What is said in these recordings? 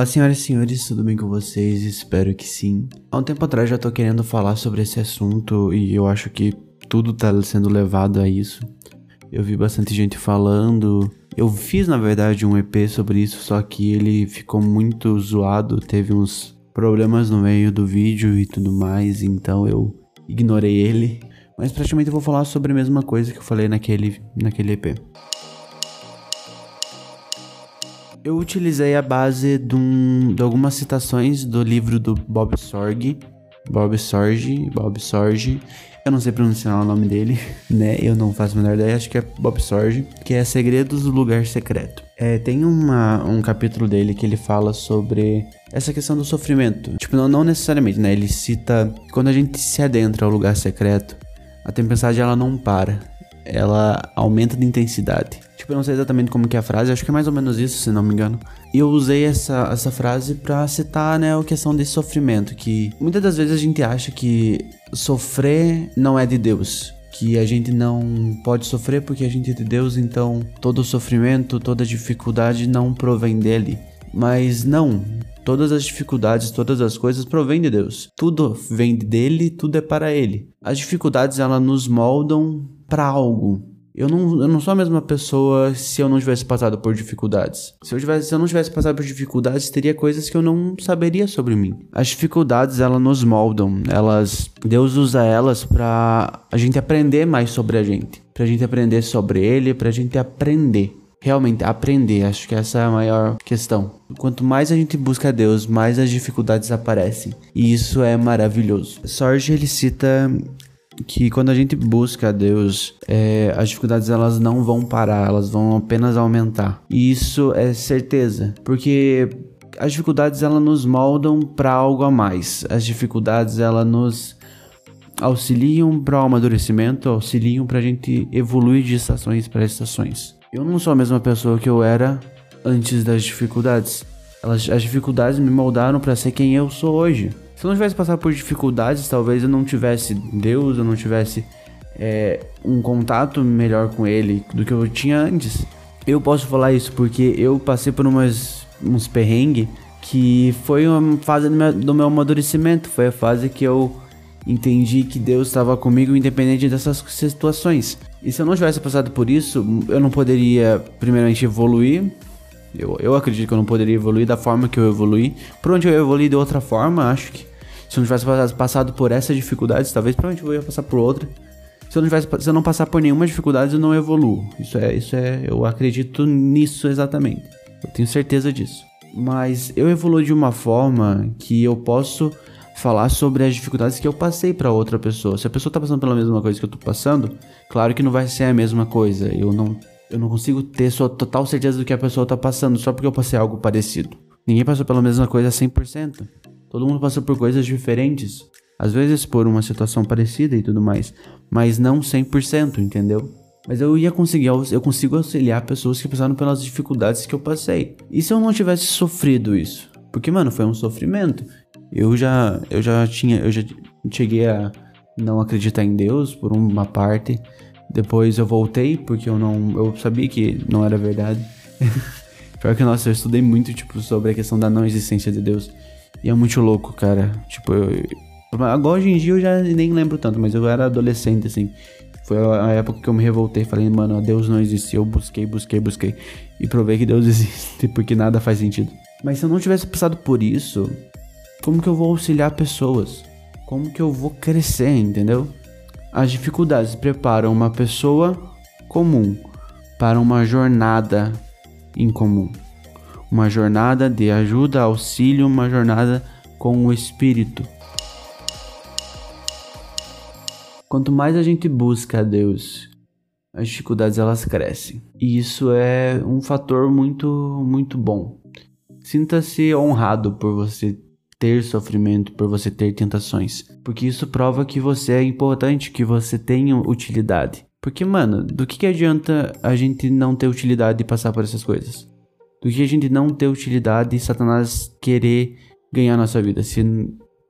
Olá, senhoras e senhores, tudo bem com vocês? Espero que sim. Há um tempo atrás já tô querendo falar sobre esse assunto e eu acho que tudo tá sendo levado a isso. Eu vi bastante gente falando. Eu fiz, na verdade, um EP sobre isso, só que ele ficou muito zoado, teve uns problemas no meio do vídeo e tudo mais, então eu ignorei ele. Mas praticamente eu vou falar sobre a mesma coisa que eu falei naquele, naquele EP. Eu utilizei a base de, um, de algumas citações do livro do Bob Sorge. Bob Sorge, Bob Sorge. Eu não sei pronunciar o nome dele, né? Eu não faço a menor ideia, acho que é Bob Sorge, que é Segredos do Lugar Secreto. É, tem uma, um capítulo dele que ele fala sobre essa questão do sofrimento. Tipo, não, não necessariamente, né? Ele cita quando a gente se adentra ao lugar secreto, a tempestade ela não para ela aumenta de intensidade. Tipo, eu não sei exatamente como que é a frase, acho que é mais ou menos isso, se não me engano. E eu usei essa, essa frase para citar, né, a questão desse sofrimento, que muitas das vezes a gente acha que sofrer não é de Deus, que a gente não pode sofrer porque a gente é de Deus, então todo sofrimento, toda dificuldade não provém dele. Mas não, Todas as dificuldades, todas as coisas provêm de Deus. Tudo vem dele, tudo é para ele. As dificuldades elas nos moldam para algo. Eu não, eu não sou a mesma pessoa se eu não tivesse passado por dificuldades. Se eu, tivesse, se eu não tivesse passado por dificuldades, teria coisas que eu não saberia sobre mim. As dificuldades, elas nos moldam. Elas, Deus usa elas para a gente aprender mais sobre a gente, pra gente aprender sobre ele, pra gente aprender realmente aprender. Acho que essa é a maior questão. Quanto mais a gente busca Deus, mais as dificuldades aparecem. E isso é maravilhoso. Sorge ele cita que quando a gente busca a Deus, é, as dificuldades elas não vão parar, elas vão apenas aumentar. E isso é certeza, porque as dificuldades elas nos moldam para algo a mais. As dificuldades elas nos auxiliam para o amadurecimento, auxiliam para a gente evoluir de estações para estações. Eu não sou a mesma pessoa que eu era antes das dificuldades. Elas, as dificuldades me moldaram para ser quem eu sou hoje. Se eu não tivesse passado por dificuldades, talvez eu não tivesse Deus, eu não tivesse é, um contato melhor com Ele do que eu tinha antes. Eu posso falar isso porque eu passei por umas, uns perrengues que foi uma fase do meu, do meu amadurecimento. Foi a fase que eu entendi que Deus estava comigo independente dessas situações. E se eu não tivesse passado por isso, eu não poderia, primeiramente, evoluir eu, eu acredito que eu não poderia evoluir da forma que eu evolui. Por onde eu evolui de outra forma, acho que se eu não tivesse passado por essas dificuldades, talvez provavelmente eu ia passar por outra. Se eu não tivesse, se eu não passar por nenhuma dificuldade, eu não evoluo. Isso é, isso é, eu acredito nisso exatamente. Eu tenho certeza disso. Mas eu evoluo de uma forma que eu posso falar sobre as dificuldades que eu passei para outra pessoa. Se a pessoa tá passando pela mesma coisa que eu tô passando, claro que não vai ser a mesma coisa. Eu não, eu não consigo ter sua total certeza do que a pessoa tá passando só porque eu passei algo parecido. Ninguém passou pela mesma coisa 100%. Todo mundo passou por coisas diferentes. Às vezes por uma situação parecida e tudo mais. Mas não 100%, entendeu? Mas eu ia conseguir, eu consigo auxiliar pessoas que passaram pelas dificuldades que eu passei. E se eu não tivesse sofrido isso? Porque, mano, foi um sofrimento. Eu já, eu já tinha, eu já cheguei a não acreditar em Deus por uma parte. Depois eu voltei porque eu não, eu sabia que não era verdade. Pior que, nossa, eu estudei muito, tipo, sobre a questão da não existência de Deus. E é muito louco, cara. Tipo, eu, agora hoje em dia eu já nem lembro tanto, mas eu era adolescente, assim. Foi a época que eu me revoltei, falei, mano, Deus não existe. Eu busquei, busquei, busquei. E provei que Deus existe, porque nada faz sentido. Mas se eu não tivesse passado por isso, como que eu vou auxiliar pessoas? Como que eu vou crescer, entendeu? As dificuldades preparam uma pessoa comum para uma jornada em comum uma jornada de ajuda, auxílio, uma jornada com o Espírito. Quanto mais a gente busca a Deus, as dificuldades elas crescem. E isso é um fator muito, muito bom. Sinta-se honrado por você ter sofrimento, por você ter tentações, porque isso prova que você é importante, que você tem utilidade. Porque, mano, do que, que adianta a gente não ter utilidade e passar por essas coisas? do que a gente não ter utilidade e Satanás querer ganhar nossa vida, se,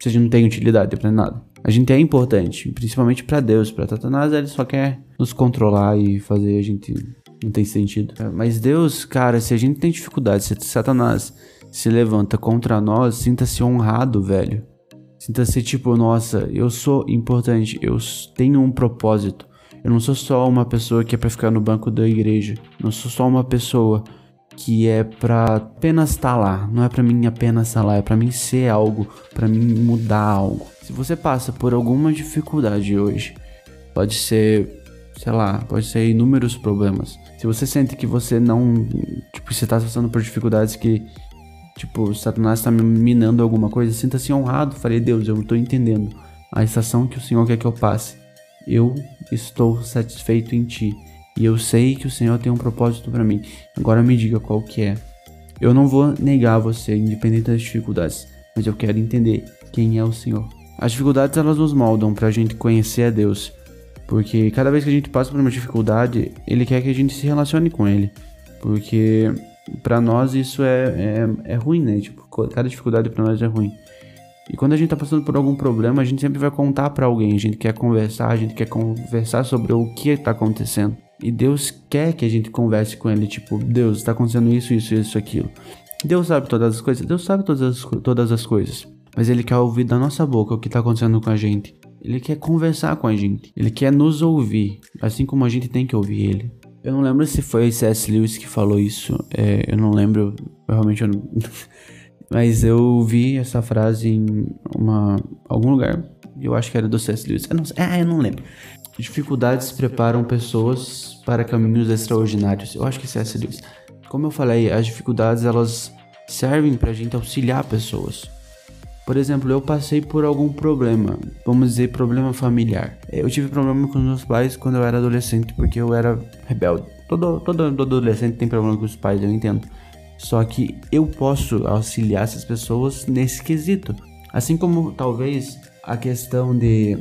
se a gente não tem utilidade para nada. A gente é importante, principalmente para Deus, para Satanás ele só quer nos controlar e fazer a gente não tem sentido. Mas Deus, cara, se a gente tem dificuldade, se Satanás se levanta contra nós, sinta-se honrado, velho. Sinta-se tipo, nossa, eu sou importante, eu tenho um propósito. Eu não sou só uma pessoa que é para ficar no banco da igreja. Não sou só uma pessoa que é para apenas estar tá lá. Não é para mim apenas estar tá lá, é para mim ser algo, para mim mudar algo. Se você passa por alguma dificuldade hoje, pode ser, sei lá, pode ser inúmeros problemas. Se você sente que você não, tipo, você tá passando por dificuldades que tipo, Satanás está me minando alguma coisa, sinta-se honrado. Falei, Deus, eu estou entendendo a estação que o Senhor quer que eu passe. Eu estou satisfeito em Ti. E eu sei que o Senhor tem um propósito para mim. Agora me diga qual que é. Eu não vou negar você, independente das dificuldades, mas eu quero entender quem é o Senhor. As dificuldades elas nos moldam para a gente conhecer a Deus, porque cada vez que a gente passa por uma dificuldade, Ele quer que a gente se relacione com Ele, porque para nós isso é, é, é ruim, né? Tipo, cada dificuldade para nós é ruim. E quando a gente tá passando por algum problema, a gente sempre vai contar para alguém, a gente quer conversar, a gente quer conversar sobre o que tá acontecendo. E Deus quer que a gente converse com ele, tipo, Deus, está acontecendo isso, isso, isso, aquilo. Deus sabe todas as coisas, Deus sabe todas as, todas as coisas. Mas ele quer ouvir da nossa boca o que está acontecendo com a gente. Ele quer conversar com a gente. Ele quer nos ouvir, assim como a gente tem que ouvir ele. Eu não lembro se foi C.S. Lewis que falou isso. É, eu não lembro, realmente eu não... Mas eu vi essa frase em uma, algum lugar. Eu acho que era do C.S. Lewis. Eu não, ah, eu não lembro. Dificuldades preparam pessoas para caminhos extraordinários. Eu acho que C.S. Lewis. Como eu falei, as dificuldades elas servem para a gente auxiliar pessoas. Por exemplo, eu passei por algum problema, vamos dizer, problema familiar. Eu tive problema com meus pais quando eu era adolescente, porque eu era rebelde. Todo, todo adolescente tem problema com os pais, eu entendo. Só que eu posso auxiliar essas pessoas nesse quesito. Assim como talvez a questão de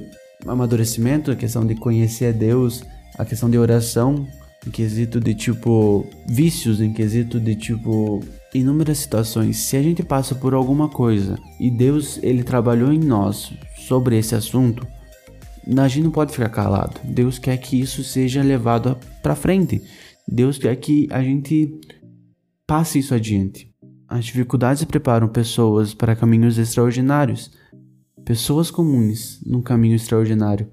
amadurecimento, a questão de conhecer a Deus, a questão de oração, em quesito de tipo vícios, em quesito de tipo inúmeras situações. Se a gente passa por alguma coisa e Deus ele trabalhou em nós sobre esse assunto, a gente não pode ficar calado. Deus quer que isso seja levado para frente. Deus quer que a gente passe isso adiante. As dificuldades preparam pessoas para caminhos extraordinários. Pessoas comuns num caminho extraordinário.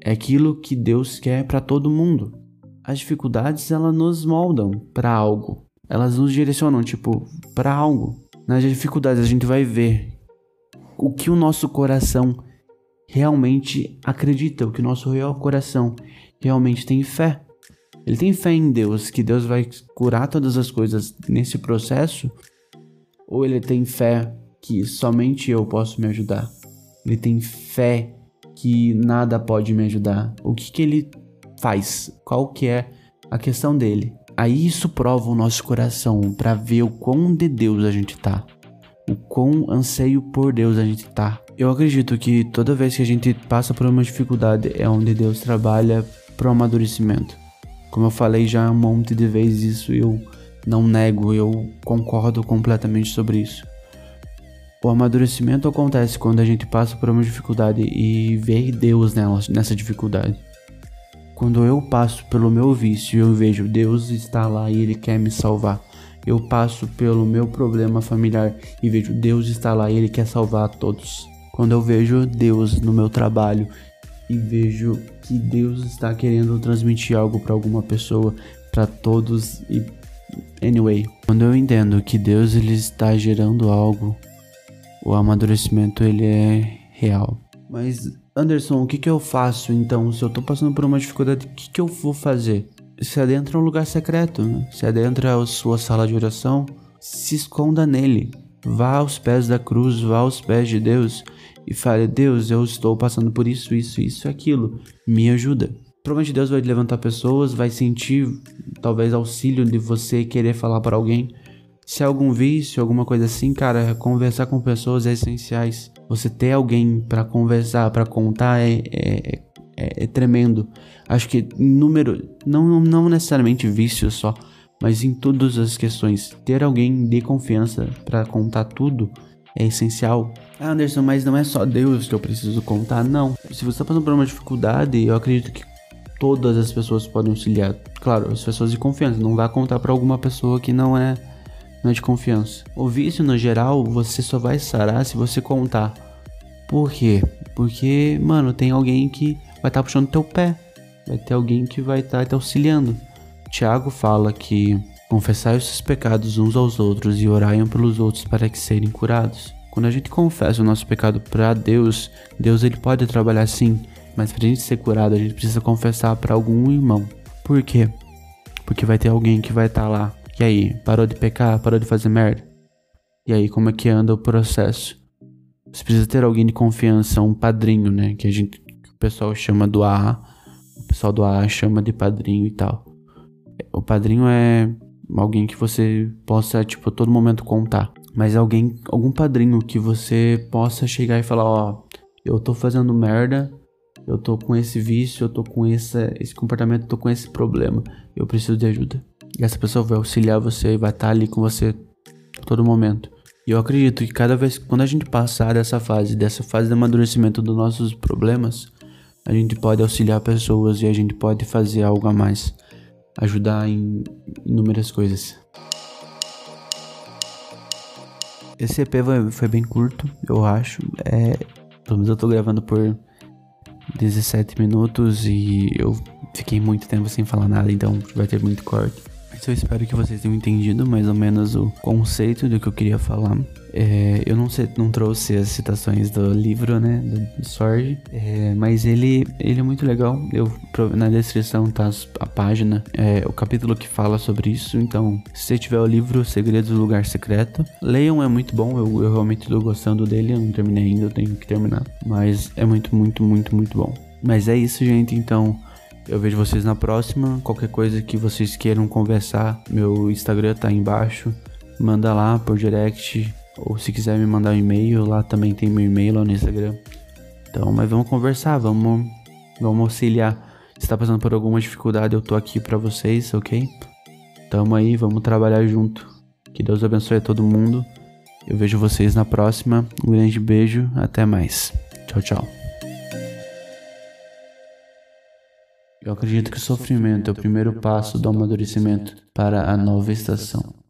É aquilo que Deus quer para todo mundo. As dificuldades elas nos moldam para algo. Elas nos direcionam tipo para algo. Nas dificuldades a gente vai ver o que o nosso coração realmente acredita, o que o nosso real coração realmente tem fé. Ele tem fé em Deus, que Deus vai curar todas as coisas nesse processo? Ou ele tem fé que somente eu posso me ajudar? Ele tem fé que nada pode me ajudar? O que, que ele faz? Qual que é a questão dele? Aí isso prova o nosso coração para ver o quão de Deus a gente tá. O quão anseio por Deus a gente tá. Eu acredito que toda vez que a gente passa por uma dificuldade é onde Deus trabalha pro amadurecimento. Como eu falei já um monte de vezes isso, eu não nego, eu concordo completamente sobre isso. O amadurecimento acontece quando a gente passa por uma dificuldade e vê Deus nela, nessa dificuldade. Quando eu passo pelo meu vício eu vejo Deus está lá e Ele quer me salvar. Eu passo pelo meu problema familiar e vejo Deus está lá e Ele quer salvar a todos. Quando eu vejo Deus no meu trabalho e vejo que Deus está querendo transmitir algo para alguma pessoa, para todos e anyway, quando eu entendo que Deus ele está gerando algo, o amadurecimento ele é real. Mas Anderson, o que que eu faço então? Se eu tô passando por uma dificuldade, o que que eu vou fazer? Se adentra um lugar secreto, né? se adentra a sua sala de oração, se esconda nele. Vá aos pés da cruz, vá aos pés de Deus e fale: Deus, eu estou passando por isso, isso, isso, aquilo, me ajuda. Provavelmente Deus vai levantar pessoas, vai sentir talvez auxílio de você querer falar para alguém. Se há algum vício, alguma coisa assim, cara, conversar com pessoas é essenciais. Você ter alguém para conversar, para contar é, é, é, é, tremendo. Acho que número, não, não necessariamente vício só, mas em todas as questões, ter alguém de confiança para contar tudo é essencial. Ah, Anderson, mas não é só Deus que eu preciso contar, não. Se você está passando por uma dificuldade, eu acredito que todas as pessoas podem auxiliar. Claro, as pessoas de confiança. Não vá contar para alguma pessoa que não é não é de confiança. O vício, no geral, você só vai sarar se você contar. Por quê? Porque, mano, tem alguém que vai estar tá puxando teu pé. Vai ter alguém que vai estar tá te auxiliando. Tiago fala que confessai os seus pecados uns aos outros e oraiam pelos outros para que serem curados. Quando a gente confessa o nosso pecado para Deus, Deus ele pode trabalhar sim, mas para a gente ser curado, a gente precisa confessar para algum irmão. Por quê? Porque vai ter alguém que vai estar tá lá. E aí, parou de pecar? Parou de fazer merda? E aí, como é que anda o processo? Você precisa ter alguém de confiança, um padrinho, né? Que a gente, que o pessoal chama do AA. O pessoal do AA chama de padrinho e tal. O padrinho é alguém que você possa, tipo, a todo momento contar. Mas alguém, algum padrinho que você possa chegar e falar, ó, eu tô fazendo merda, eu tô com esse vício, eu tô com esse, esse comportamento, eu tô com esse problema, eu preciso de ajuda. E essa pessoa vai auxiliar você e vai estar tá ali com você todo momento. E eu acredito que cada vez quando a gente passar dessa fase, dessa fase de amadurecimento dos nossos problemas, a gente pode auxiliar pessoas e a gente pode fazer algo a mais, ajudar em inúmeras coisas. Esse EP foi bem curto, eu acho. É, pelo menos eu tô gravando por 17 minutos e eu fiquei muito tempo sem falar nada, então vai ter muito corte. Mas eu espero que vocês tenham entendido mais ou menos o conceito do que eu queria falar. É, eu não, sei, não trouxe as citações do livro, né, do Sorge, é, mas ele, ele é muito legal. Eu, na descrição tá a página, é, o capítulo que fala sobre isso. Então, se você tiver o livro Segredos do Lugar Secreto, leiam, é muito bom. Eu, eu realmente estou gostando dele. Eu não terminei ainda, eu tenho que terminar. Mas é muito, muito, muito, muito bom. Mas é isso, gente. Então, eu vejo vocês na próxima. Qualquer coisa que vocês queiram conversar, meu Instagram tá aí embaixo. Manda lá por direct. Ou se quiser me mandar um e-mail, lá também tem meu e-mail lá no Instagram. Então, mas vamos conversar, vamos, vamos auxiliar. Se tá passando por alguma dificuldade, eu tô aqui para vocês, ok? Tamo aí, vamos trabalhar junto. Que Deus abençoe a todo mundo. Eu vejo vocês na próxima. Um grande beijo, até mais. Tchau, tchau. Eu acredito que o sofrimento é o primeiro passo do amadurecimento para a nova estação.